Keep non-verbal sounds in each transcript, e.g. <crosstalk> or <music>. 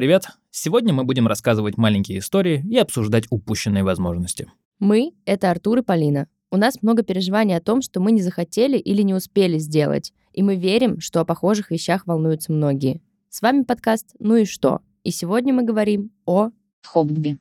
привет! Сегодня мы будем рассказывать маленькие истории и обсуждать упущенные возможности. Мы — это Артур и Полина. У нас много переживаний о том, что мы не захотели или не успели сделать, и мы верим, что о похожих вещах волнуются многие. С вами подкаст «Ну и что?», и сегодня мы говорим о... хобби.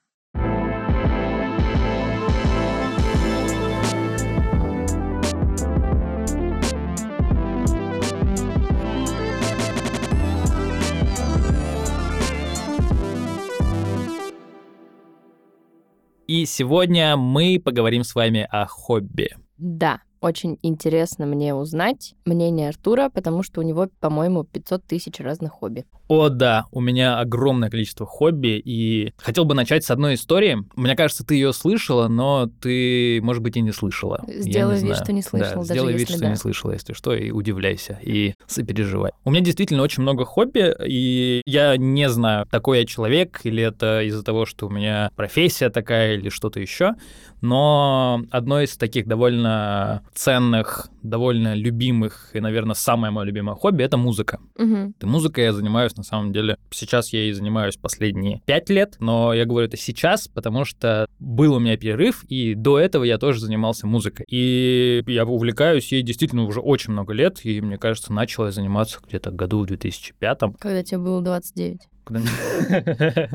И сегодня мы поговорим с вами о хобби. Да, очень интересно мне узнать мнение Артура, потому что у него, по-моему, 500 тысяч разных хобби. О, да, у меня огромное количество хобби, и хотел бы начать с одной истории. Мне кажется, ты ее слышала, но ты, может быть, и не слышала. Сделай вид, знаю. что не слышал, Да, даже сделай вид, если что да. не слышала, если что, и удивляйся, и сопереживай. У меня действительно очень много хобби, и я не знаю, такой я человек, или это из-за того, что у меня профессия такая, или что-то еще, но одно из таких довольно ценных, довольно любимых, и, наверное, самое мое любимое хобби — это музыка. Мгм. И музыкой я занимаюсь, на самом деле, сейчас я ей занимаюсь последние пять лет, но я говорю это сейчас, потому что был у меня перерыв, и до этого я тоже занимался музыкой. И я увлекаюсь ей действительно уже очень много лет, и, мне кажется, начал я заниматься где-то году в 2005 Когда тебе было 29. <laughs>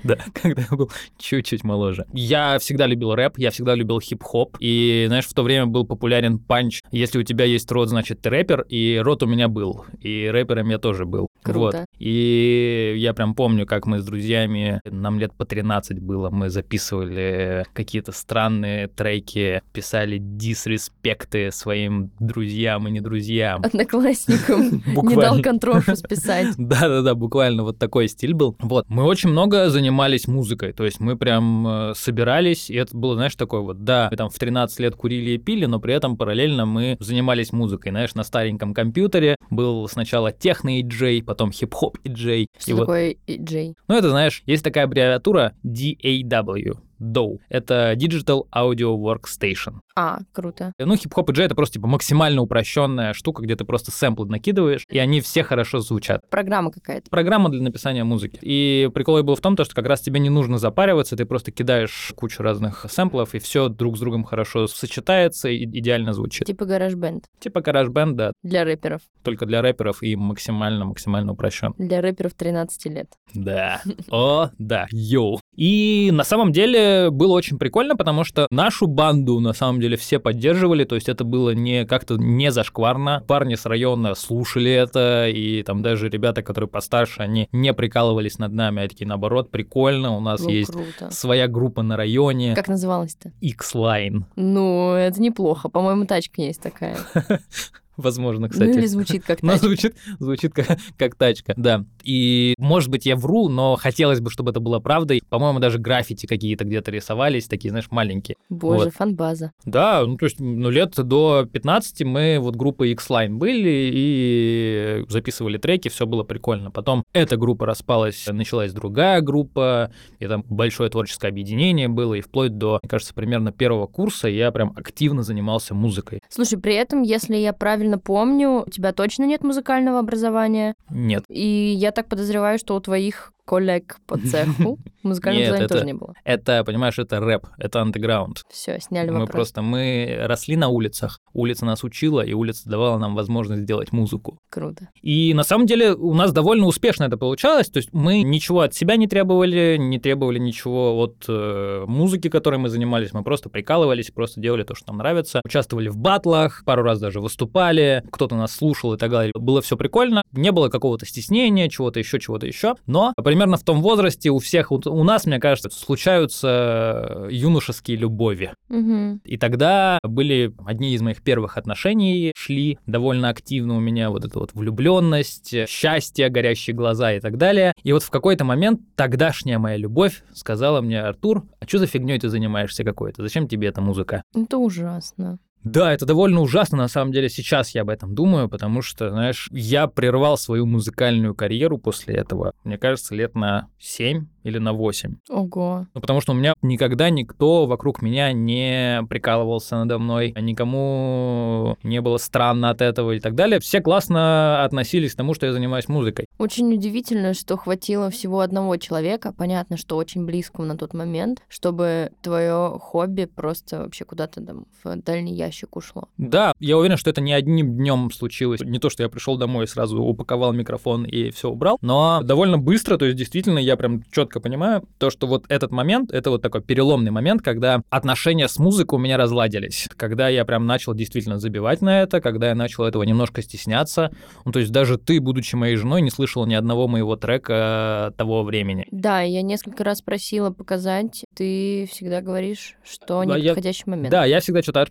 <laughs> Да, когда я был чуть-чуть моложе. Я всегда любил рэп, я всегда любил хип-хоп. И, знаешь, в то время был популярен панч. Если у тебя есть рот, значит, ты рэпер. И рот у меня был. И рэпером я тоже был. Круто. Вот. И я прям помню, как мы с друзьями, нам лет по 13 было, мы записывали какие-то странные треки, писали дисреспекты своим друзьям и <laughs> не друзьям. Одноклассникам не дал контрошу списать. <laughs> Да-да-да, буквально вот такой стиль был. Вот, мы очень много занимались музыкой, то есть мы прям э, собирались, и это было, знаешь, такое вот, да, мы там в 13 лет курили и пили, но при этом параллельно мы занимались музыкой, знаешь, на стареньком компьютере был сначала техно-иджей, потом хип-хоп иджей. Что и вот, такое Джей? ну это, знаешь, есть такая аббревиатура DAW. DAW. Это Digital Audio Workstation. А, круто. Ну, хип-хоп и джей — это просто типа максимально упрощенная штука, где ты просто сэмплы накидываешь, и они все хорошо звучат. Программа какая-то. Программа для написания музыки. И прикол и был в том, то, что как раз тебе не нужно запариваться, ты просто кидаешь кучу разных сэмплов, и все друг с другом хорошо сочетается и идеально звучит. Типа гараж-бенд. Типа гараж-бенд, да, Для рэперов. только для рэперов и максимально-максимально упрощен. Для рэперов 13 лет. Да. <laughs> О, да. Йоу. И на самом деле было очень прикольно, потому что нашу банду на самом деле все поддерживали, то есть это было не как-то не зашкварно. Парни с района слушали это, и там даже ребята, которые постарше, они не прикалывались над нами, а такие наоборот, прикольно, у нас Ну, есть круто. своя группа на районе, Как называлась-то? X-Line, Ну, это неплохо. По-моему, тачка есть такая. <laughs> возможно, Ну, кстати. или звучит как <laughs> Ну, тачка. звучит, звучит как, как тачка, да. И, может быть, я вру, но хотелось бы, чтобы это было правдой. По-моему, даже граффити какие-то где-то рисовались, такие, знаешь, маленькие. Боже, Вот. фан-база. Да, ну, то есть, ну, лет до 15 мы вот группой X-Line были и записывали треки, все было прикольно. Потом эта группа распалась, началась другая группа, и там большое творческое объединение было, и вплоть до, мне кажется, примерно первого курса я прям активно занимался музыкой. Слушай, при этом, если я правильно помню, у тебя точно нет музыкального образования. Нет, И я так подозреваю, что у твоих коллег по цеху <laughs> музыкального Нет, образования это- тоже не было. это, понимаешь, это рэп, это андеграунд. Все, сняли Мы вопрос. просто, мы росли на улицах, улица нас учила, и улица давала нам возможность сделать музыку. Круто. И на самом деле у нас довольно успешно это получалось, то есть мы ничего от себя не требовали, не требовали ничего от э, музыки, которой мы занимались, мы просто прикалывались, просто делали то, что нам нравится, участвовали в батлах, пару раз даже выступали, кто-то нас слушал и так далее. Было все прикольно, не было какого-то стеснения, чего-то еще, чего-то еще, но примерно в том возрасте у всех, у, у нас, мне кажется, случаются юношеские любови. Мгм. И тогда были одни из моих первых отношений, шли довольно активно у меня вот эта вот влюбленность, счастье, горящие глаза и так далее. И вот в какой-то момент тогдашняя моя любовь сказала мне, Артур, а что за фигней ты занимаешься какой-то? Зачем тебе эта музыка? Это ужасно. Да, это довольно ужасно, на самом деле, сейчас я об этом думаю, потому что, знаешь, я прервал свою музыкальную карьеру после этого, мне кажется, лет на 7 или на 8. Ого. Ну, потому что у меня никогда никто вокруг меня не прикалывался надо мной, никому не было странно от этого и так далее. Все классно относились к тому, что я занимаюсь музыкой. Очень удивительно, что хватило всего одного человека, понятно, что очень близкого на тот момент, чтобы твое хобби просто вообще куда-то там в дальний ящик ушло. Да, я уверен, что это не одним днем случилось. Не то, что я пришел домой и сразу упаковал микрофон и все убрал, но довольно быстро, то есть действительно я прям четко понимаю то, что вот этот момент, это вот такой переломный момент, когда отношения с музыкой у меня разладились, когда я прям начал действительно забивать на это, когда я начал этого немножко стесняться. Ну, то есть даже ты, будучи моей женой, не слышал слышал ни одного моего трека того времени. Да, я несколько раз просила показать. Ты всегда говоришь, что Да, я- неподходящий момент. Да, я всегда что-то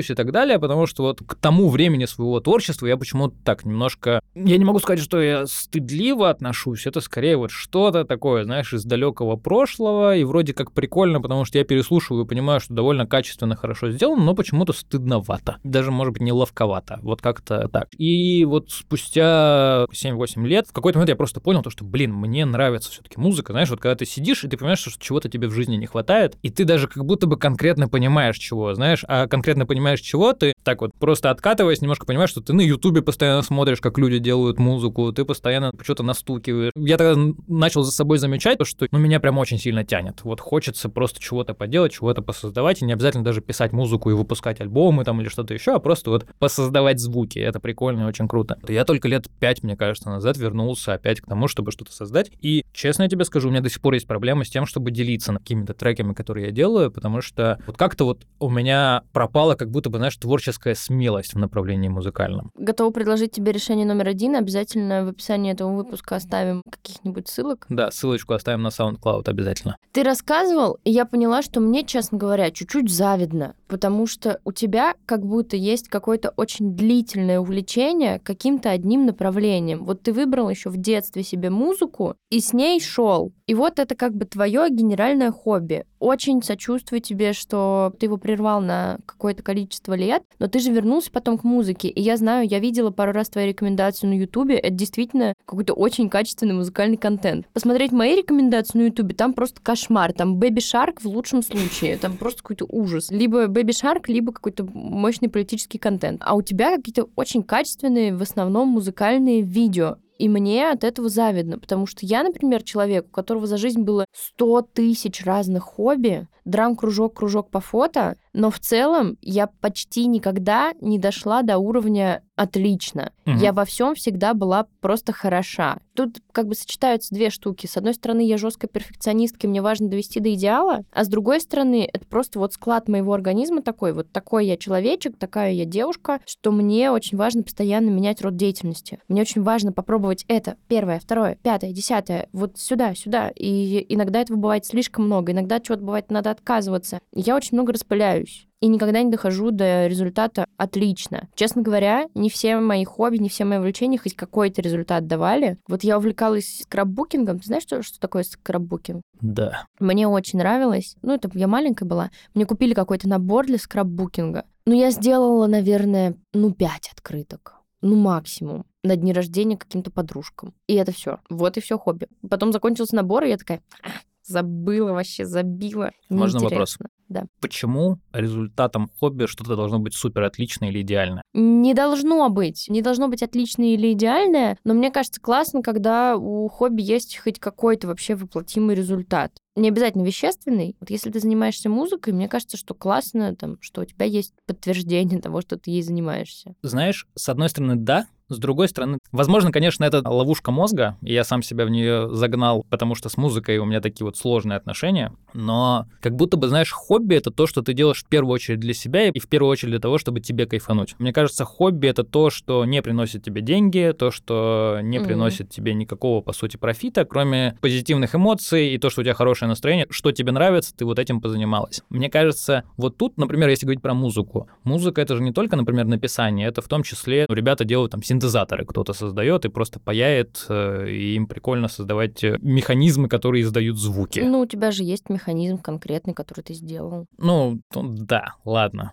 отшучиваюсь и так далее, потому что вот к тому времени своего творчества я почему-то так немножко... Я не могу сказать, что я стыдливо отношусь, это скорее вот что-то такое, знаешь, из далекого прошлого, и вроде как прикольно, потому что я переслушиваю и понимаю, что довольно качественно, хорошо сделано, но почему-то стыдновато. Даже, может быть, неловковато. Вот как-то так. И вот спустя 7-8 лет в какой-то момент я просто понял то, что, блин, мне нравится все-таки музыка, знаешь, вот когда ты сидишь, и ты понимаешь, что чего-то тебе в жизни не хватает, и ты даже как будто бы конкретно понимаешь, чего, знаешь, а конкретно понимаешь, чего, ты так вот просто откатываясь, немножко понимаешь, что ты на Ютубе постоянно смотришь, как люди делают музыку, ты постоянно что-то настукиваешь. Я тогда начал за собой замечать, то, что ну, меня прям очень сильно тянет. Вот хочется просто чего-то поделать, чего-то посоздавать, и не обязательно даже писать музыку и выпускать альбомы там или что-то еще, а просто вот посоздавать звуки. Это прикольно и очень круто. Я только лет пять, мне кажется, назад вернулся опять к тому, чтобы что-то создать. И, честно я тебе скажу, у меня до сих пор есть проблема с тем, чтобы делиться какими-то треками, которые я делаю, потому что вот как-то вот у меня пропала как будто бы, знаешь, творческая смелость в направлении музыкальном. Готова предложить тебе решение номер один. Обязательно в описании этого выпуска оставим каких-нибудь ссылок. Да, ссылочку оставим на SoundCloud обязательно. Ты рассказывал, и я поняла, что мне, честно говоря, чуть-чуть завидно, потому что у тебя как будто есть какое-то очень длительное увлечение каким-то одним направлением. Вот ты выбрал еще в детстве себе музыку и с ней шел. И вот это как бы твое генеральное хобби. Очень сочувствую тебе, что ты его прервал на какое-то количество лет, но ты же вернулся потом к музыке. И я знаю, я видела пару раз твои рекомендации на Ютубе. Это действительно какой-то очень качественный музыкальный контент. Посмотреть мои рекомендации на Ютубе, там просто кошмар. Там Baby Shark в лучшем случае. Там просто какой-то ужас. Либо Baby Shark, либо какой-то мощный политический контент. А у тебя какие-то очень качественные, в основном, музыкальные видео. И мне от этого завидно, потому что я, например, человек, у которого за жизнь было 100 тысяч разных хобби, драм-кружок, кружок по фото, но в целом я почти никогда не дошла до уровня отлично. Мгм. Я во всем всегда была просто хороша. Тут как бы сочетаются две штуки. С одной стороны, я жесткая перфекционистка, и мне важно довести до идеала, а с другой стороны, это просто вот склад моего организма такой, вот такой я человечек, такая я девушка, что мне очень важно постоянно менять род деятельности. Мне очень важно попробовать это, первое, второе, пятое, десятое, вот сюда, сюда. И иногда этого бывает слишком много, иногда чего-то бывает надо отказываться. Я очень много распыляюсь и никогда не дохожу до результата отлично. Честно говоря, не все мои хобби, не все мои увлечения хоть какой-то результат давали. Вот я увлекалась скраббукингом. Ты знаешь, что, что такое скраббукинг? Да. Мне очень нравилось. Ну, это я маленькая была. Мне купили какой-то набор для скраббукинга. Ну, я сделала, наверное, ну, пять открыток. Ну, максимум. На дни рождения каким-то подружкам. И это все. Вот и все хобби. Потом закончился набор, и я такая, «А, забыла вообще, забила. Можно вопрос? Да. Почему результатом хобби что-то должно быть супер отличное или идеальное? Не должно быть. Не должно быть отличное или идеальное, но мне кажется классно, когда у хобби есть хоть какой-то вообще воплотимый результат. Не обязательно вещественный. Вот если ты занимаешься музыкой, мне кажется, что классно, там, что у тебя есть подтверждение <laughs> того, что ты ей занимаешься. Знаешь, с одной стороны, да, с другой стороны, возможно, конечно, это ловушка мозга, и я сам себя в нее загнал, потому что с музыкой у меня такие вот сложные отношения, но как будто бы, знаешь, хобби — это то, что ты делаешь в первую очередь для себя и в первую очередь для того, чтобы тебе кайфануть. Мне кажется, хобби — это то, что не приносит тебе деньги, то, что не Мгм. приносит тебе никакого, по сути, профита, кроме позитивных эмоций и то, что у тебя хорошее настроение, что тебе нравится, ты вот этим позанималась. Мне кажется, вот тут, например, если говорить про музыку, музыка — это же не только, например, написание, это в том числе ну, ребята делают там синтезаторы кто-то создает и просто паяет, э, и им прикольно создавать э, механизмы, которые издают звуки. Ну, у тебя же есть механизм конкретный, который ты сделал. Ну, да, ладно.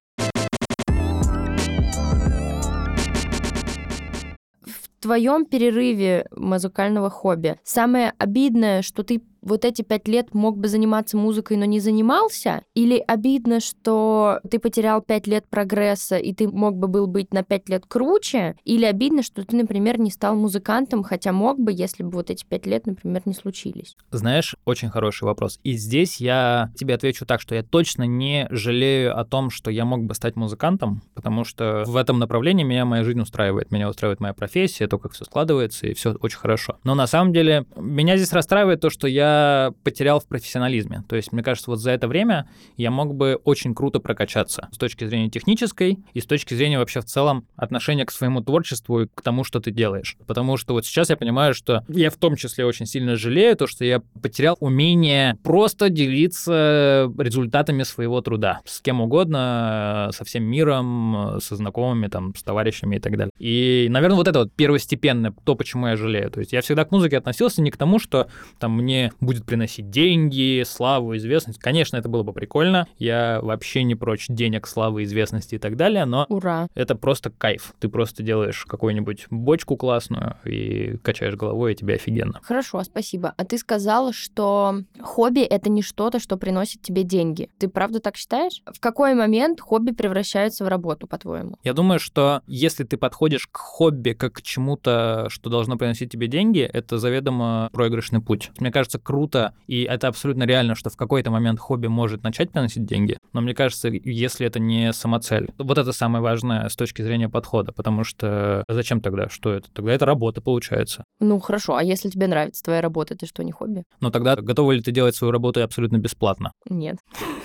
В твоем перерыве музыкального хобби самое обидное, что ты вот эти пять лет мог бы заниматься музыкой, но не занимался? Или обидно, что ты потерял пять лет прогресса, и ты мог бы был быть на пять лет круче? Или обидно, что ты, например, не стал музыкантом, хотя мог бы, если бы вот эти пять лет, например, не случились? Знаешь, очень хороший вопрос. И здесь я тебе отвечу так, что я точно не жалею о том, что я мог бы стать музыкантом, потому что в этом направлении меня моя жизнь устраивает. Меня устраивает моя профессия, то, как все складывается, и все очень хорошо. Но на самом деле меня здесь расстраивает то, что я потерял в профессионализме. То есть, мне кажется, вот за это время я мог бы очень круто прокачаться с точки зрения технической и с точки зрения вообще в целом отношения к своему творчеству и к тому, что ты делаешь. Потому что вот сейчас я понимаю, что я в том числе очень сильно жалею то, что я потерял умение просто делиться результатами своего труда с кем угодно, со всем миром, со знакомыми, там, с товарищами и так далее. И, наверное, вот это вот первостепенное, то, почему я жалею. То есть я всегда к музыке относился не к тому, что там мне будет приносить деньги, славу, известность. Конечно, это было бы прикольно. Я вообще не прочь денег, славы, известности и так далее, но Ура. это просто кайф. Ты просто делаешь какую-нибудь бочку классную и качаешь головой, и тебе офигенно. Хорошо, спасибо. А ты сказала, что хобби — это не что-то, что приносит тебе деньги. Ты правда так считаешь? В какой момент хобби превращается в работу, по-твоему? Я думаю, что если ты подходишь к хобби как к чему-то, что должно приносить тебе деньги, это заведомо проигрышный путь. Мне кажется, круто, и это абсолютно реально, что в какой-то момент хобби может начать приносить деньги, но мне кажется, если это не самоцель. Вот это самое важное с точки зрения подхода, потому что зачем тогда? Что это? Тогда это работа, получается. Ну, хорошо, а если тебе нравится твоя работа, это что, не хобби? Но тогда готова ли ты делать свою работу абсолютно бесплатно? Нет.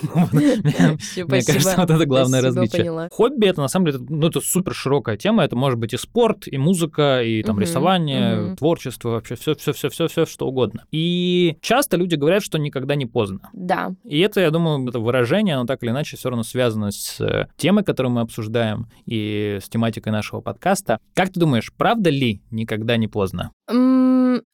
<laughs> <laughs> Мне кажется, вот это главное различие. Хобби это на самом деле, ну это супер широкая тема. Это может быть и спорт, и музыка, и там рисование, творчество, вообще все, все, все, все, все, что угодно. И часто люди говорят, что никогда не поздно. Да, И это, я думаю, это выражение, оно так или иначе все равно связано с э, темой, которую мы обсуждаем, и с тематикой нашего подкаста. Как ты думаешь, правда ли никогда не поздно?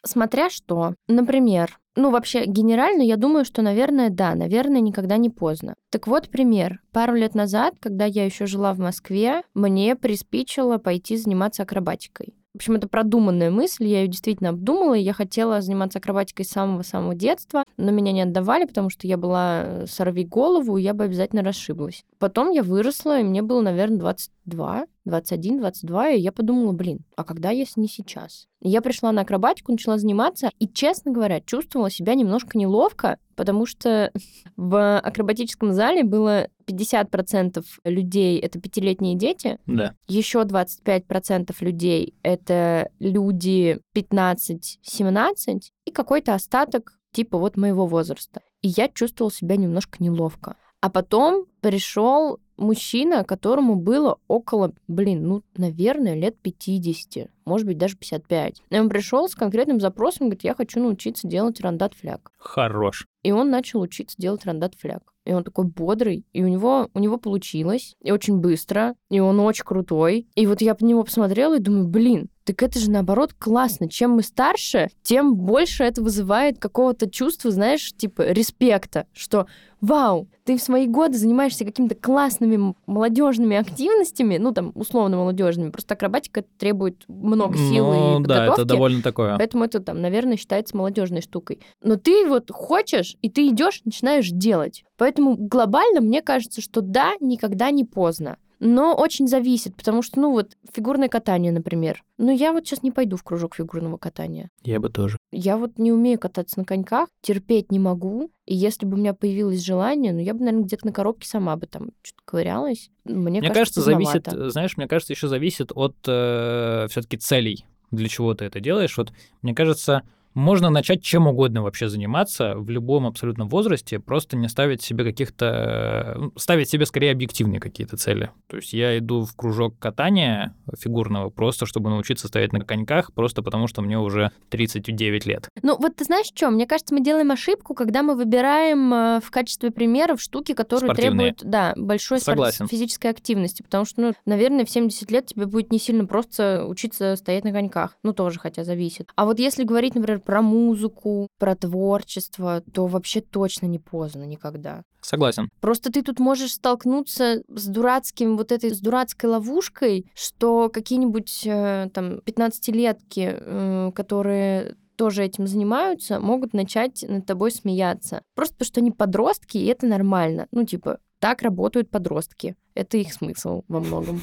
Смотря что. Например, ну, вообще, генерально, я думаю, что, наверное, да, наверное, никогда не поздно. Так вот, пример. Пару лет назад, когда я еще жила в Москве, мне приспичило пойти заниматься акробатикой. В общем, это продуманная мысль, я ее действительно обдумала, и я хотела заниматься акробатикой с самого-самого детства, но меня не отдавали, потому что я была э, сорви голову, и я бы обязательно расшиблась. Потом я выросла, и мне было, наверное, 22, 21, 22, и я подумала, блин, а когда, если не сейчас? Я пришла на акробатику, начала заниматься, и, честно говоря, чувствовала себя немножко неловко, потому что <laughs> в акробатическом зале было 50% людей — это пятилетние дети, Да. еще 25% людей — это люди 15-17, и какой-то остаток типа вот моего возраста. И я чувствовала себя немножко неловко. А потом пришел мужчина, которому было около, блин, ну, наверное, лет 50, может быть, даже 55. И он пришел с конкретным запросом, говорит, я хочу научиться делать рандат фляг. Хорош. И он начал учиться делать рандат фляг. И он такой бодрый, и у него, у него получилось, и очень быстро, и он очень крутой. И вот я по него посмотрела и думаю, блин, так это же наоборот классно. Чем мы старше, тем больше это вызывает какого-то чувства, знаешь, типа респекта, что вау, ты в свои годы занимаешься какими-то классными молодежными активностями, ну там условно молодежными, просто акробатика требует много сил Ну, и да, подготовки. это довольно такое. Поэтому это там, наверное, считается молодежной штукой. Но ты вот хочешь, и ты идешь, начинаешь делать. Поэтому глобально мне кажется, что да, никогда не поздно. Но очень зависит, потому что, ну вот, фигурное катание, например. Ну, я вот сейчас не пойду в кружок фигурного катания. Я бы тоже. Я вот не умею кататься на коньках, терпеть не могу. И если бы у меня появилось желание, ну, я бы, наверное, где-то на коробке сама бы там что-то ковырялась. Мне, Мне кажется, зависит, поздновато. знаешь, мне кажется, еще зависит от все-таки целей, для чего ты это делаешь. Вот мне кажется, можно начать чем угодно вообще заниматься в любом абсолютно возрасте, просто не ставить себе каких-то... ну, Ставить себе скорее объективные какие-то цели. То есть я иду в кружок катания фигурного просто, чтобы научиться стоять на коньках, просто потому что мне уже 39 лет. Ну, вот ты знаешь что? Мне кажется, мы делаем ошибку, когда мы выбираем э, в качестве примеров штуки, которые Спортивные. требуют, да, большой спорт- Согласен. физической активности. Потому что, ну, наверное, в 70 лет тебе будет не сильно просто учиться стоять на коньках. Ну, тоже, хотя зависит. А вот если говорить, например, например, про музыку, про творчество, то вообще точно не поздно никогда. Согласен. Просто ты тут можешь столкнуться с дурацким, вот этой, с дурацкой ловушкой, что какие-нибудь э, там 15-летки, э, которые тоже этим занимаются, могут начать над тобой смеяться. Просто потому что они подростки, и это нормально. Ну, типа, так работают подростки. Это их смысл во многом.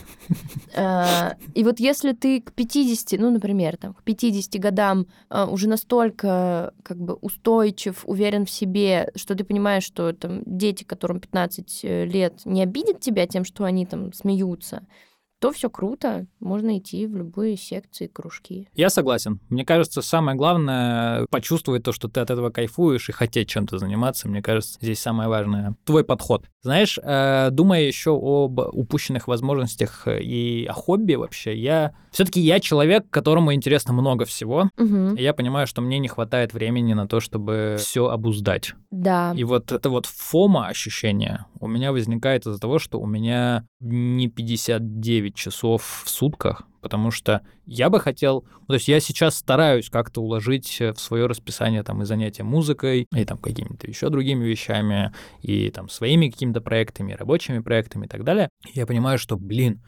А, и вот если ты к 50, ну, например, там, к 50 годам а, уже настолько как бы устойчив, уверен в себе, что ты понимаешь, что там дети, которым 15 э, лет, не обидят тебя тем, что они там смеются, то все круто, можно идти в любые секции, кружки. Я согласен. Мне кажется, самое главное почувствовать то, что ты от этого кайфуешь и хотеть чем-то заниматься. Мне кажется, здесь самое важное твой подход. Знаешь, э, думая еще об упущенных возможностях и о хобби вообще, я все-таки я человек, которому интересно много всего. Угу. И я понимаю, что мне не хватает времени на то, чтобы все обуздать. Да. И вот это вот фома ощущение у меня возникает из-за того, что у меня не 59 часов в сутках, потому что я бы хотел, ну, то есть я сейчас стараюсь как-то уложить в свое расписание там и занятия музыкой, и там какими-то еще другими вещами, и там своими какими-то проектами, рабочими проектами и так далее. Я понимаю, что, блин,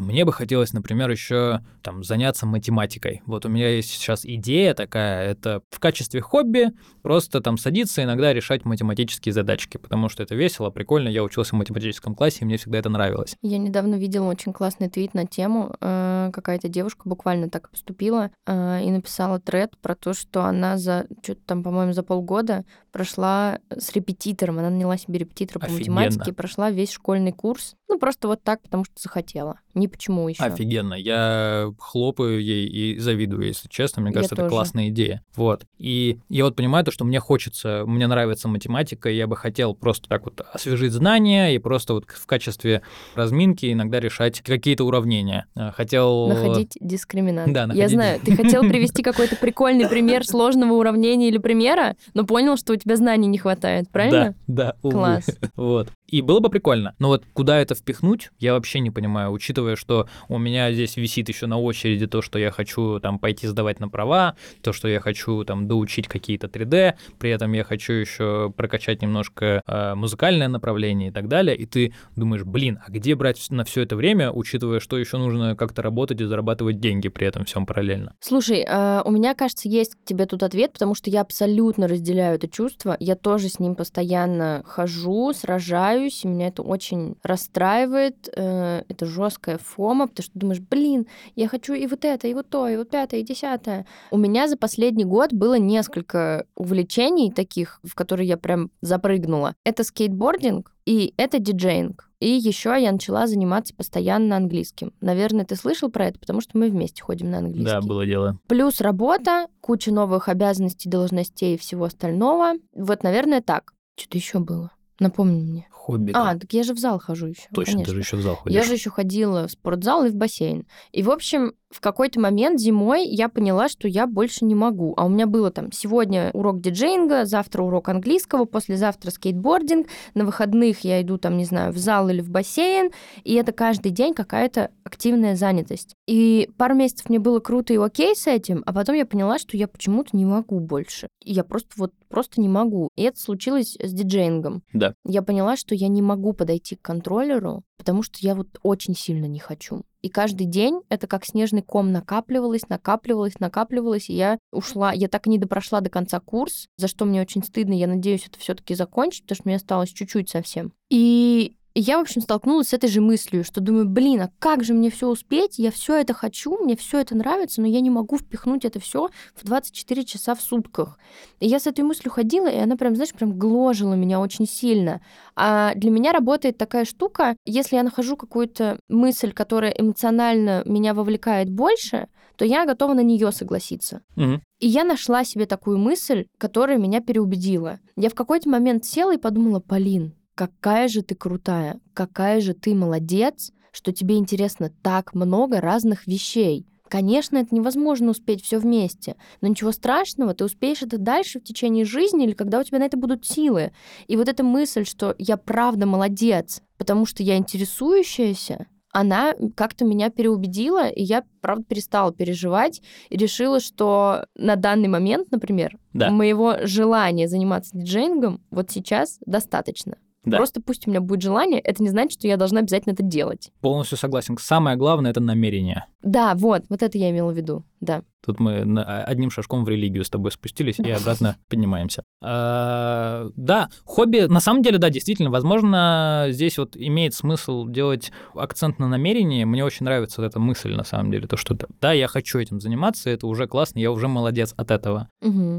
мне бы хотелось, например, еще там заняться математикой. Вот у меня есть сейчас идея такая, это в качестве хобби просто там садиться иногда решать математические задачки, потому что это весело, прикольно. Я учился в математическом классе, и мне всегда это нравилось. Я недавно видела очень классный твит на тему. Э, какая-то девушка буквально так поступила э, и написала тред про то, что она за что-то там, по-моему, за полгода прошла с репетитором. Она наняла себе репетитора по Офигенно. математике, прошла весь школьный курс. Ну, просто вот так, потому что захотела. Ни почему еще. Офигенно. Я хлопаю ей и завидую, если честно. Мне Я кажется, это тоже. классная идея. Вот. И я вот понимаю то, что мне хочется, мне нравится математика, и я бы хотел просто так вот освежить знания и просто вот в качестве разминки иногда решать какие-то уравнения. А, Хотел... Находить дискриминант. Да, Я находить- знаю, ты хотел <laughs> привести какой-то прикольный пример сложного уравнения или примера, но понял, что у тебя знаний не хватает, правильно? Да, да. увы. Класс. <laughs> Вот. И было бы прикольно. Но вот куда это впихнуть, я вообще не понимаю, учитывая, что у меня здесь висит еще на очереди то, что я хочу там пойти сдавать на права, то, что я хочу там доучить какие-то 3D, при этом я хочу еще прокачать немножко э, музыкальное направление и так далее. И ты думаешь, блин, а где брать на все это время, учитывая, что еще нужно как-то работать и зарабатывать деньги при этом всем параллельно? Слушай, э, у меня, кажется, есть к тебе тут ответ, потому что я абсолютно разделяю это чувство. Я тоже с ним постоянно хожу, сражаюсь, и меня это очень расстраивает. э, Это жесткая фома, потому что думаешь, блин, я хочу и вот это, и вот то, и вот пятое, и десятое. У меня за последний год было несколько увлечений таких, в которые я прям запрыгнула. Это скейтбординг и это диджеинг. И еще я начала заниматься постоянно английским. Наверное, ты слышал про это, потому что мы вместе ходим на английский. Да, было дело. Плюс работа, куча новых обязанностей, должностей и всего остального. Вот, наверное, так. Что-то еще было. Напомни мне. Хобби. А, так я же в зал хожу еще. Точно, конечно. ты же еще в зал ходишь. Я же еще ходила в спортзал и в бассейн. И, в общем, в какой-то момент зимой я поняла, что я больше не могу. А у меня было там сегодня урок диджеинга, завтра урок английского, послезавтра скейтбординг, на выходных я иду там, не знаю, в зал или в бассейн, и это каждый день какая-то активная занятость. И пару месяцев мне было круто и окей с этим, а потом я поняла, что я почему-то не могу больше. Я просто вот просто не могу. И это случилось с диджеингом. Да. Я поняла, что я не могу подойти к контроллеру, потому что я вот очень сильно не хочу. И каждый день это как снежный ком накапливалось, накапливалось, накапливалось, и я ушла, я так и не допрошла до конца курс, за что мне очень стыдно, я надеюсь это все таки закончить, потому что мне осталось чуть-чуть совсем. И и я, в общем, столкнулась с этой же мыслью, что думаю, блин, а как же мне все успеть? Я все это хочу, мне все это нравится, но я не могу впихнуть это все в 24 часа в сутках. И я с этой мыслью ходила, и она прям, знаешь, прям гложила меня очень сильно. А для меня работает такая штука, если я нахожу какую-то мысль, которая эмоционально меня вовлекает больше, то я готова на нее согласиться. Мгм. И я нашла себе такую мысль, которая меня переубедила. Я в какой-то момент села и подумала, Полин, какая же ты крутая, какая же ты молодец, что тебе интересно так много разных вещей. Конечно, это невозможно успеть все вместе, но ничего страшного, ты успеешь это дальше в течение жизни или когда у тебя на это будут силы. И вот эта мысль, что я правда молодец, потому что я интересующаяся, она как-то меня переубедила, и я, правда, перестала переживать и решила, что на данный момент, например, Да. моего желания заниматься диджеингом вот сейчас достаточно. Да. Просто пусть у меня будет желание, это не значит, что я должна обязательно это делать. Полностью согласен. Самое главное — это намерение. Да, вот, вот это я имела в виду, да. Тут мы на- одним шажком в религию с тобой спустились и обратно <laughs> поднимаемся. А, Да, хобби, на самом деле, да, действительно, возможно, здесь вот имеет смысл делать акцент на намерении. Мне очень нравится вот эта мысль, на самом деле, то, что да, я хочу этим заниматься, это уже классно, я уже молодец от этого.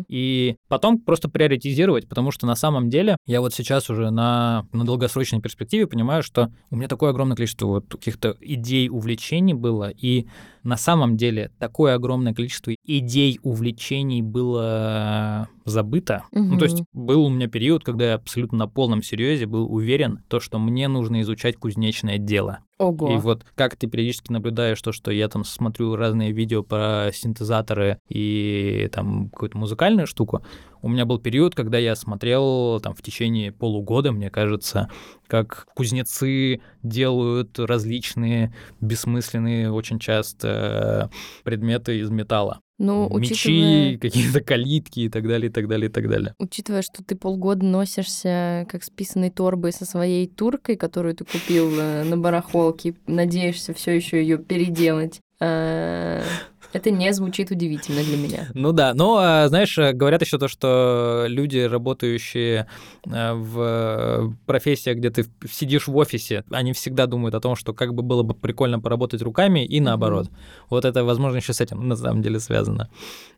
И потом просто приоритизировать, потому что на самом деле я вот сейчас уже на, на долгосрочной перспективе понимаю, что у меня такое огромное количество вот каких-то идей, увлечений было, и на самом деле такое огромное количество Cristo идей, увлечений было забыто. Ну, то есть был у меня период, когда я абсолютно на полном серьезе был уверен, то, что мне нужно изучать кузнечное дело. Ого. И вот как ты периодически наблюдаешь то, что я там смотрю разные видео про синтезаторы и там какую-то музыкальную штуку, у меня был период, когда я смотрел там в течение полугода, мне кажется, как кузнецы делают различные бессмысленные очень часто предметы из металла. Ну, Мечи, учитывая, какие-то калитки и так далее, и так далее, и так далее. учитывая, что ты полгода носишься как с писаной торбой со своей туркой, которую ты купил э, на барахолке, надеешься все еще ее переделать, э, это не звучит удивительно для меня. Ну да, но, а, знаешь, э, говорят еще то, что люди, работающие э, в профессиях, где ты сидишь в офисе, они всегда думают о том, что как бы было бы прикольно поработать руками, и наоборот. Вот это, возможно, еще с этим на самом деле связано,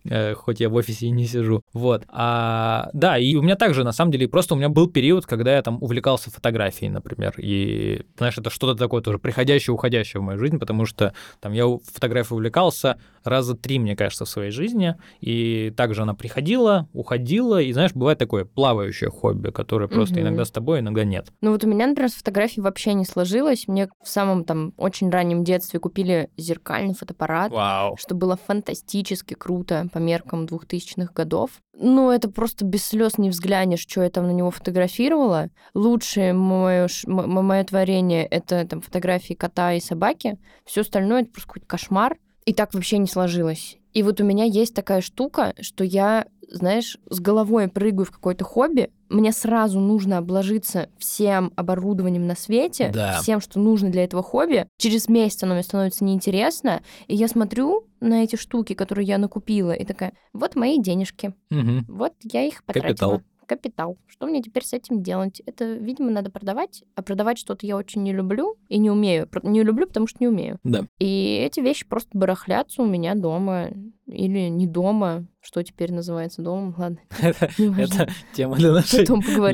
Э, хоть я в офисе и не сижу. Вот. А, да, и у меня также, на самом деле, просто у меня был период, когда я там увлекался фотографией, например, и, знаешь, это что-то такое тоже приходящее, уходящее в мою жизнь, потому что там я фотографией увлекался раза три, мне кажется, в своей жизни, и также она приходила, уходила, и, знаешь, бывает такое плавающее хобби, которое просто Мгм. иногда с тобой, иногда нет. Ну вот у меня, например, с фотографией вообще не сложилось. Мне в самом там очень раннем детстве купили зеркальный фотоаппарат, Вау. что было фантастически круто по меркам 2000-х годов. Ну, это просто без слез не взглянешь, что я там на него фотографировала. Лучшее мое, мое творение — это там фотографии кота и собаки. Все остальное — это просто какой-то кошмар. И так вообще не сложилось. И вот у меня есть такая штука, что я, знаешь, с головой прыгаю в какое-то хобби, мне сразу нужно обложиться всем оборудованием на свете, Да. всем, что нужно для этого хобби. Через месяц оно мне становится неинтересно, и я смотрю на эти штуки, которые я накупила, и такая, вот мои денежки, Мгм. вот я их потратила. Капитал. Капитал. Что мне теперь с этим делать? Это, видимо, надо продавать, а продавать что-то я очень не люблю и не умею. Не люблю, потому что не умею. Да. И эти вещи просто барахлятся у меня дома или не дома. Что теперь называется домом? Ладно. <laughs> Это тема для,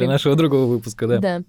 нашего другого выпуска, да. Да.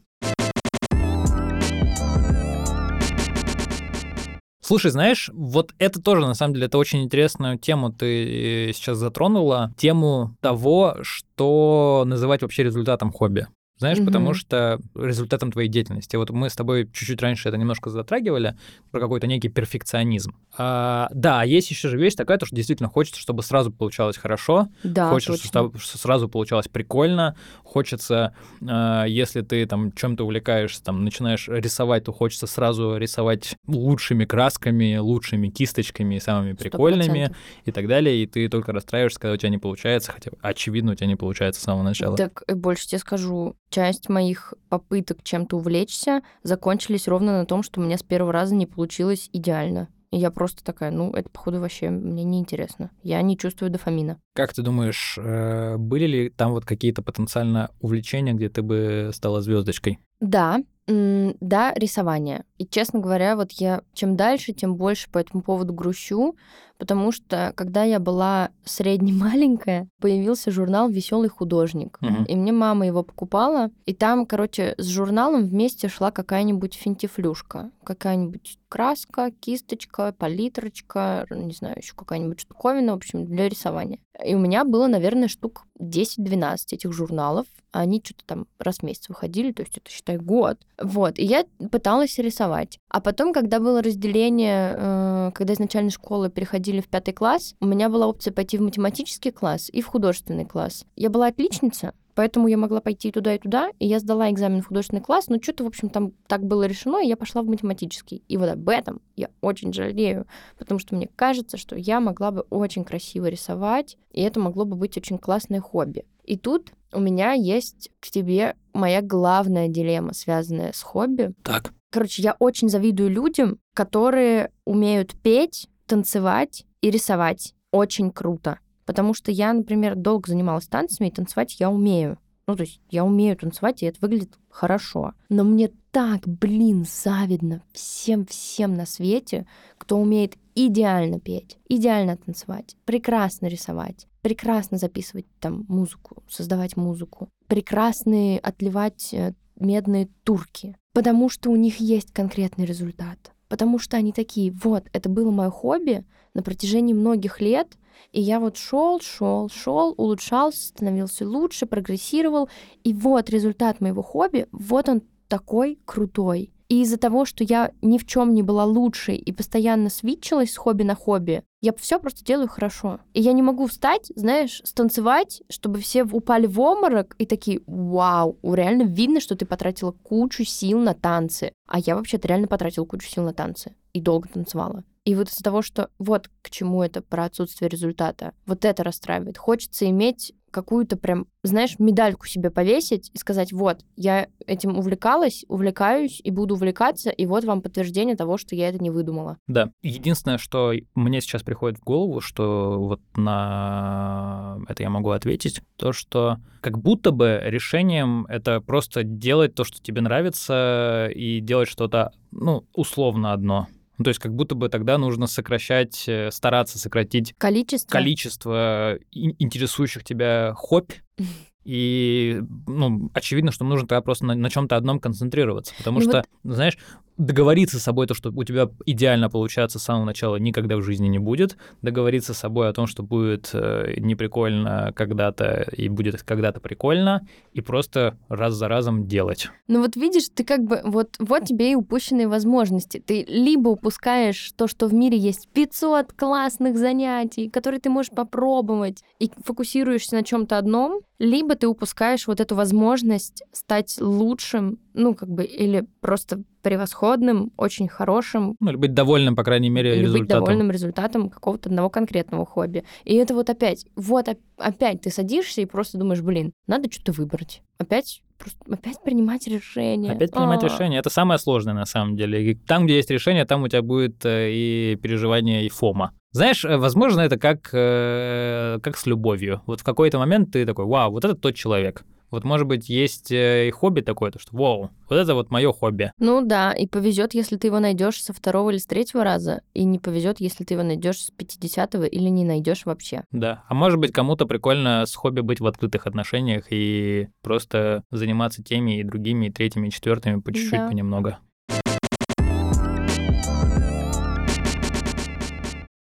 Слушай, знаешь, вот это тоже, на самом деле, это очень интересную тему ты э, сейчас затронула. Тему того, что называть вообще результатом хобби. Знаешь, Мгм. потому что результатом твоей деятельности. Вот мы с тобой чуть-чуть раньше это немножко затрагивали, про какой-то некий перфекционизм. А, да, есть еще же вещь такая, то, что действительно хочется, чтобы сразу получалось хорошо, Да, хочется, чтобы сразу получалось прикольно, хочется, э, если ты там чем-то увлекаешься, там начинаешь рисовать, то хочется сразу рисовать лучшими красками, лучшими кисточками, самыми прикольными процентов. и так далее, и ты только расстраиваешься, когда у тебя не получается, хотя очевидно у тебя не получается с самого начала. Так э, больше тебе скажу, часть моих попыток чем-то увлечься закончились ровно на том, что у меня с первого раза не получилось идеально. И я просто такая, ну, это, походу, вообще мне неинтересно. Я не чувствую дофамина. Как ты думаешь, э, были ли там вот какие-то потенциально увлечения, где ты бы стала звездочкой? Да, да, рисование. И, честно говоря, вот я чем дальше, тем больше по этому поводу грущу, потому что, когда я была <laughs> средне маленькая, появился журнал Веселый художник. Мгм. И мне мама его покупала. И там, короче, с журналом вместе шла какая-нибудь финтифлюшка. Какая-нибудь краска, кисточка, палитрочка, не знаю, еще какая-нибудь штуковина, в общем, для рисования. И у меня было, наверное, штук 10-12 этих журналов. Они что-то там раз в месяц выходили, то есть это, считай, год. Вот, и я пыталась рисовать. А потом, когда было разделение, э, когда из начальной школы переходили в пятый класс, у меня была опция пойти в математический класс и в художественный класс. Я была отличница, поэтому я могла пойти и туда, и туда, и я сдала экзамен в художественный класс, но что-то, в общем, там так было решено, и я пошла в математический. И вот об этом я очень жалею, потому что мне кажется, что я могла бы очень красиво рисовать, и это могло бы быть очень классное хобби. И тут у меня есть к тебе моя главная дилемма, связанная с хобби. Так. Короче, я очень завидую людям, которые умеют петь, танцевать и рисовать. Очень круто. Потому что я, например, долго занималась танцами, и танцевать я умею. Ну, то есть я умею танцевать, и это выглядит хорошо. Но мне так, блин, завидно всем-всем на свете, кто умеет идеально петь, идеально танцевать, прекрасно рисовать, прекрасно записывать там музыку, создавать музыку, прекрасные отливать э, медные турки, потому что у них есть конкретный результат. Потому что они такие, вот, это было мое хобби на протяжении многих лет, и я вот шел, шел, шел, улучшался, становился лучше, прогрессировал, и вот результат моего хобби, вот он такой крутой. И из-за того, что я ни в чем не была лучше и постоянно свитчилась с хобби на хобби, я все просто делаю хорошо. И я не могу встать, знаешь, станцевать, чтобы все упали в обморок и такие, вау, реально видно, что ты потратила кучу сил на танцы. А я вообще-то реально потратила кучу сил на танцы и долго танцевала. И вот из-за того, что вот к чему это про отсутствие результата, вот это расстраивает. Хочется иметь какую-то прям, знаешь, медальку себе повесить и сказать, вот, я этим увлекалась, увлекаюсь и буду увлекаться, и вот вам подтверждение того, что я это не выдумала. Да. Единственное, что мне сейчас приходит в голову, что вот на это я могу ответить, то, что как будто бы решением это просто делать то, что тебе нравится, и делать что-то, ну, условно одно. Ну, то есть как будто бы тогда нужно сокращать, э, стараться сократить количество, количество интересующих тебя хобби, <laughs> и, ну, очевидно, что нужно тогда просто на, на чем-то одном концентрироваться. Потому ну что, вот... знаешь, договориться с собой, то, что у тебя идеально получаться с самого начала никогда в жизни не будет. Договориться с собой о том, что будет э, неприкольно когда-то и будет когда-то прикольно. И просто раз за разом делать. Ну вот видишь, ты как бы, вот, вот тебе и упущенные возможности. Ты либо упускаешь то, что в мире есть 500 классных занятий, которые ты можешь попробовать, и фокусируешься на чем-то одном, либо ты упускаешь вот эту возможность стать лучшим, ну, как бы, или просто превосходным, очень хорошим. Ну, или быть довольным, по крайней мере, или результатом. быть довольным результатом какого-то одного конкретного хобби. И это вот опять, вот опять ты садишься и просто думаешь, блин, надо что-то выбрать. Опять просто опять принимать решения. Опять принимать А-а-а. решения. Это самое сложное на самом деле. И там, где есть решение, там у тебя будет э, и переживание, и фома. Знаешь, э, возможно, это как, э, как с любовью. Вот в какой-то момент ты такой, вау, вот это тот человек. Вот, может быть, есть э, и хобби такое, то что, вау, вот это вот мое хобби. Ну да, и повезет, если ты его найдешь со второго или с третьего раза, и не повезет, если ты его найдешь с 50 или не найдешь вообще. Да, а может быть, кому-то прикольно с хобби быть в открытых отношениях и просто заниматься теми и другими, и третьими, и четвертыми по чуть-чуть, да. понемногу.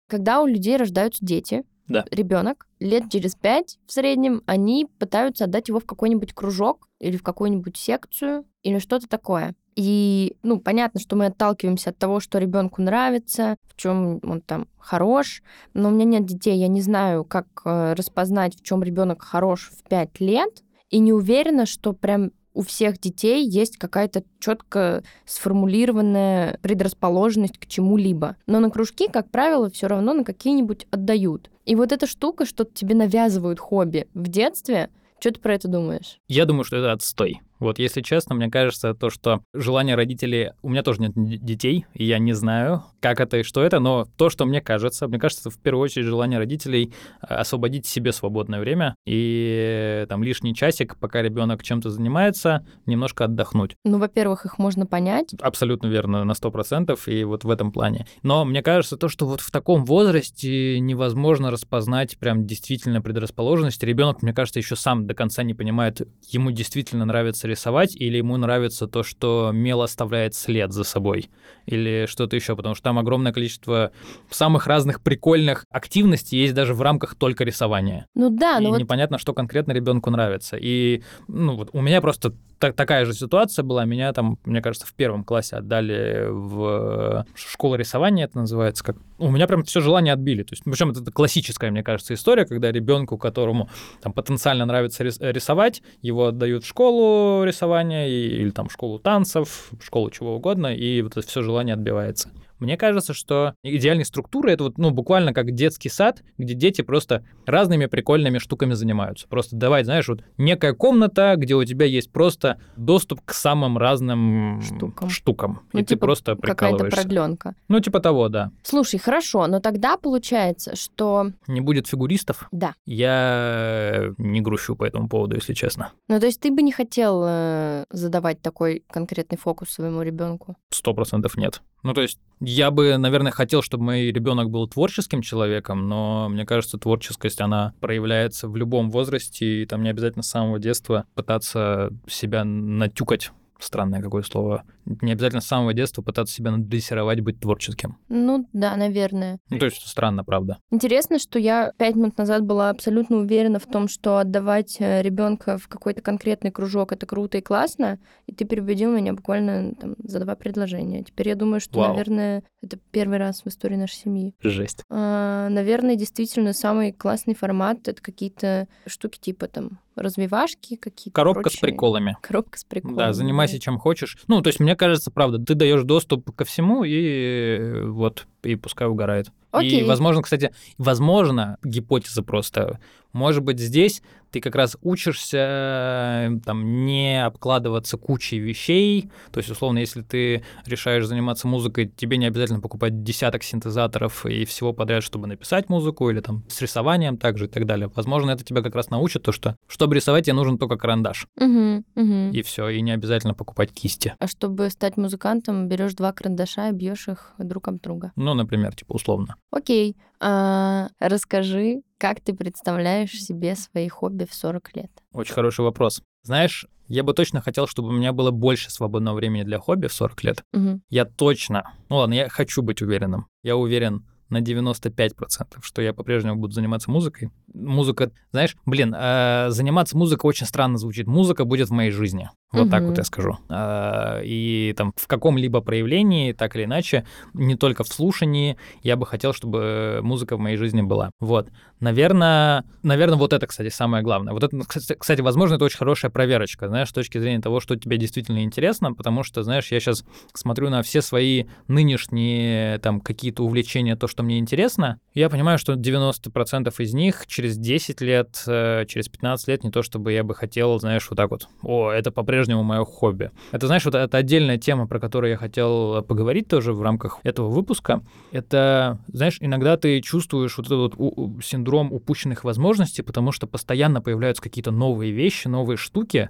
Когда у людей рождаются дети, да. ребенок лет через пять в среднем они пытаются отдать его в какой-нибудь кружок или в какую-нибудь секцию или что-то такое. И, ну, понятно, что мы отталкиваемся от того, что ребенку нравится, в чем он там хорош. Но у меня нет детей, я не знаю, как э, распознать, в чем ребенок хорош в пять лет. И не уверена, что прям у всех детей есть какая-то четко сформулированная предрасположенность к чему-либо. Но на кружки, как правило, все равно на какие-нибудь отдают. И вот эта штука, что тебе навязывают хобби в детстве, что ты про это думаешь? Я думаю, что это отстой. Вот, если честно, мне кажется, то, что желание родителей... У меня тоже нет детей, и я не знаю, как это и что это, но то, что мне кажется, мне кажется, в первую очередь желание родителей э, освободить себе свободное время и там лишний часик, пока ребенок чем-то занимается, немножко отдохнуть. Ну, во-первых, их можно понять. Абсолютно верно, на 100%, и вот в этом плане. Но мне кажется, то, что вот в таком возрасте невозможно распознать прям действительно предрасположенность. Ребенок, мне кажется, еще сам до конца не понимает, ему действительно нравится нравится рисовать, или ему нравится то, что мел оставляет след за собой, или что-то еще, потому что там огромное количество самых разных прикольных активностей есть даже в рамках только рисования. Ну да, и ну вот непонятно, что конкретно ребенку нравится. И ну, вот у меня просто та- такая же ситуация была. Меня там, мне кажется, в первом классе отдали в школу рисования, это называется. Как... У меня прям все желание отбили. То есть, причем это классическая, мне кажется, история, когда ребенку, которому там потенциально нравится рис- рисовать, его отдают в школу рисования и- или там школу танцев, школу чего угодно, и вот это все желание отбивается. Мне кажется, что идеальной структурой это вот, ну, буквально как детский сад, где дети просто разными прикольными штуками занимаются. Просто давай, знаешь, вот некая комната, где у тебя есть просто доступ к самым разным Штукам. штукам. Ну, и ты типа просто какая-то прикалываешься. продленка. Ну, типа того, да. Слушай, хорошо, но тогда получается, что Не будет фигуристов. да. Я не грущу по этому поводу, если честно. Ну, то есть ты бы не хотел э, задавать такой конкретный фокус своему ребенку. Сто процентов нет. Ну, то есть я бы, наверное, хотел, чтобы мой ребенок был творческим человеком, но мне кажется, творческость, она проявляется в любом возрасте, и там не обязательно с самого детства пытаться себя натюкать. Странное какое слово. Не обязательно с самого детства пытаться себя надрессировать быть творческим. Ну, да, наверное. Ну, то есть странно, правда. Интересно, что я пять минут назад была абсолютно уверена в том, что отдавать ребенка в какой-то конкретный кружок это круто и классно, и ты переубедил меня буквально там, за два предложения. Теперь я думаю, что, Вау. наверное, это первый раз в истории нашей семьи. Жесть. А, наверное, действительно самый классный формат это какие-то штуки типа там развивашки какие-то. Коробка с прочие. приколами. Коробка с приколами. Да, занимайся чем хочешь. Ну, то есть, мне кажется, правда, ты даешь доступ ко всему, и э, вот, и пускай угорает. Окей. И, возможно, кстати, возможно, гипотеза просто, может быть, здесь ты как раз учишься э, там не обкладываться кучей вещей. То есть, условно, если ты решаешь заниматься музыкой, тебе не обязательно покупать десяток синтезаторов и всего подряд, чтобы написать музыку, или там с рисованием также и так далее. Возможно, это тебя как раз научит то, что чтобы рисовать, тебе нужен только карандаш. Мгм, мгм. И все, и не обязательно покупать кисти. А чтобы стать музыкантом, берешь два карандаша и бьешь их друг об друга. Ну, например, типа условно. Окей. А, расскажи, как ты представляешь себе свои хобби в 40 лет? Очень хороший вопрос. Знаешь, я бы точно хотел, чтобы у меня было больше свободного времени для хобби в 40 лет. Мгм. Я точно, ну ладно, я хочу быть уверенным. Я уверен на 95%, что я по-прежнему буду заниматься музыкой. Музыка, знаешь, блин, э, заниматься музыкой очень странно звучит. Музыка будет в моей жизни. Вот так Мгм. вот я скажу. Э, и там в каком-либо проявлении, так или иначе, не только в слушании, я бы хотел, чтобы музыка в моей жизни была. Вот. Наверное, наверное, вот это, кстати, самое главное. Вот это, кстати, возможно, это очень хорошая проверочка, знаешь, с точки зрения того, что тебе действительно интересно, потому что, знаешь, я сейчас смотрю на все свои нынешние там какие-то увлечения, то, что мне интересно, я понимаю, что 90% из них через 10 лет, э, через 15 лет не то, чтобы я бы хотел, знаешь, вот так вот, о, это по-прежнему мое хобби. Это, знаешь, вот это отдельная тема, про которую я хотел поговорить тоже в рамках этого выпуска. Это, знаешь, иногда ты чувствуешь вот этот вот синдром упущенных возможностей, потому что постоянно появляются какие-то новые вещи, новые штуки,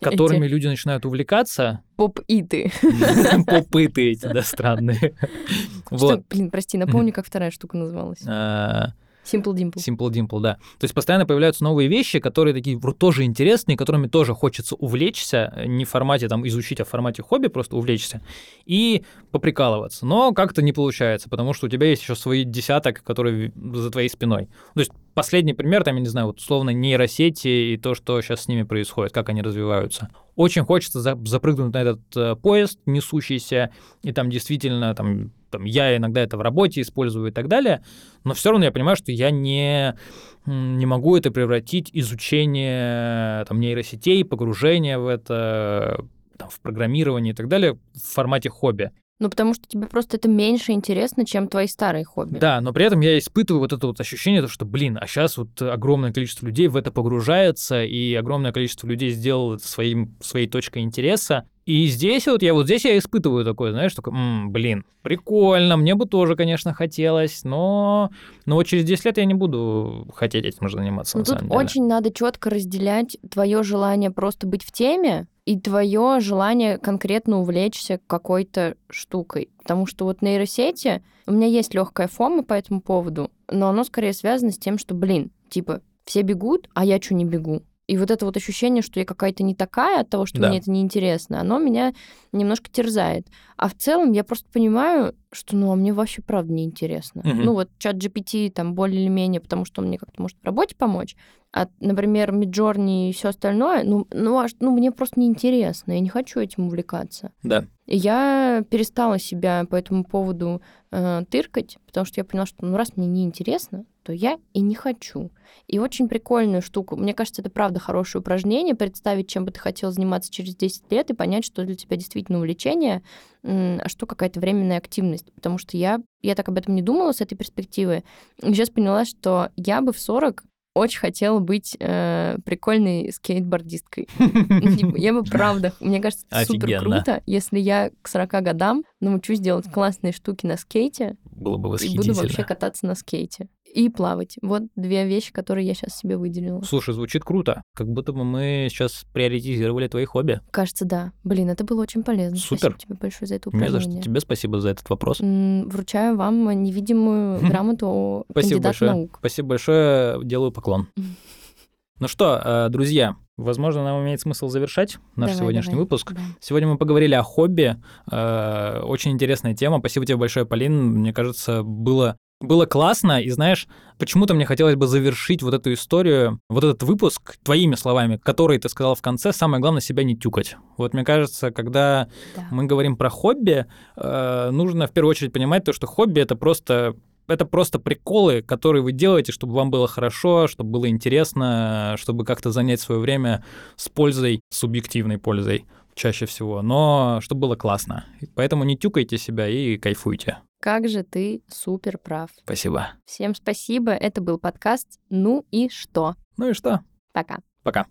которыми люди начинают увлекаться. Поп-иты. <laughs> Попыты эти, да, странные. Что, блин, прости, напомни, как вторая штука называлась. Simple Dimple. Simple Dimple, да. То есть постоянно появляются новые вещи, которые такие тоже интересные, которыми тоже хочется увлечься, э, не в формате там изучить, а в формате хобби просто увлечься и поприкалываться. Но как-то не получается, потому что у тебя есть еще свои десяток, которые за твоей спиной. То есть последний пример, там, я не знаю, вот условно нейросети и то, что сейчас с ними происходит, как они развиваются. Очень хочется за- запрыгнуть на этот э, поезд несущийся, и там действительно там, там я иногда это в работе использую и так далее, но все равно я понимаю, что я не, не могу это превратить изучение там, нейросетей, погружение в это, там, в программирование и так далее в формате хобби. Ну, потому что тебе просто это меньше интересно, чем твои старые хобби. Да, но при этом я испытываю вот это вот ощущение, то, что, блин, а сейчас вот огромное количество людей в это погружается, и огромное количество людей сделало это своим, своей точкой интереса. И здесь вот я вот здесь я испытываю такое, знаешь, такое, «М, блин, прикольно, мне бы тоже, конечно, хотелось, но, но вот через 10 лет я не буду хотеть этим заниматься, Но на тут самом деле. очень надо четко разделять твое желание просто быть в теме и твое желание конкретно увлечься какой-то штукой. Потому что вот нейросети, у меня есть легкая фома по этому поводу, но оно скорее связано с тем, что, блин, типа, все бегут, а я что не бегу? И вот это вот ощущение, что я какая-то не такая от того, что Да. мне это неинтересно, оно меня немножко терзает. А в целом я просто понимаю, что ну, а мне вообще правда неинтересно. Мгм. Ну вот чат GPT там более или менее, потому что он мне как-то может в работе помочь. А, например, Midjourney и все остальное, ну, ну, аж- ну, мне просто неинтересно, я не хочу этим увлекаться. Да. И я перестала себя по этому поводу э, тыркать, потому что я поняла, что ну раз мне не интересно, то я и не хочу. И очень прикольную штуку. Мне кажется, это правда хорошее упражнение, представить, чем бы ты хотел заниматься через 10 лет и понять, что для тебя действительно увлечение, а что какая-то временная активность. Потому что я, я так об этом не думала с этой перспективы. И сейчас поняла, что я бы в 40 очень хотела быть э, прикольной скейтбордисткой. <laughs> Типа, Я бы правда, мне кажется, супер круто, если я к 40 годам научусь делать классные штуки на скейте Было бы и буду восхитительно. вообще кататься на скейте. И плавать. Вот две вещи, которые я сейчас себе выделила. Слушай, звучит круто. Как будто бы мы сейчас приоритизировали твои хобби. Кажется, да. Блин, это было очень полезно. Супер. Спасибо тебе большое за это Не за что. упражнение. Тебе спасибо за этот вопрос. Вручаю вам невидимую <laughs> грамоту о Спасибо большое. наук. Спасибо большое. Делаю поклон. <laughs> Ну что, э, друзья, возможно, нам имеет смысл завершать наш Давай, сегодняшний давай. выпуск. Да. Сегодня мы поговорили о хобби. Э, Очень интересная тема. Спасибо тебе большое, Полин. Мне кажется, было было классно, и знаешь, почему-то мне хотелось бы завершить вот эту историю, вот этот выпуск твоими словами, которые ты сказал в конце, самое главное себя не тюкать. Вот мне кажется, когда Да. мы говорим про хобби, э, нужно в первую очередь понимать то, что хобби это просто это просто приколы, которые вы делаете, чтобы вам было хорошо, чтобы было интересно, чтобы как-то занять свое время с пользой, субъективной пользой чаще всего, но чтобы было классно. Поэтому не тюкайте себя и кайфуйте. Как же ты супер прав. Спасибо. Всем спасибо. Это был подкаст «Ну и что?». Ну и что? Пока. Пока.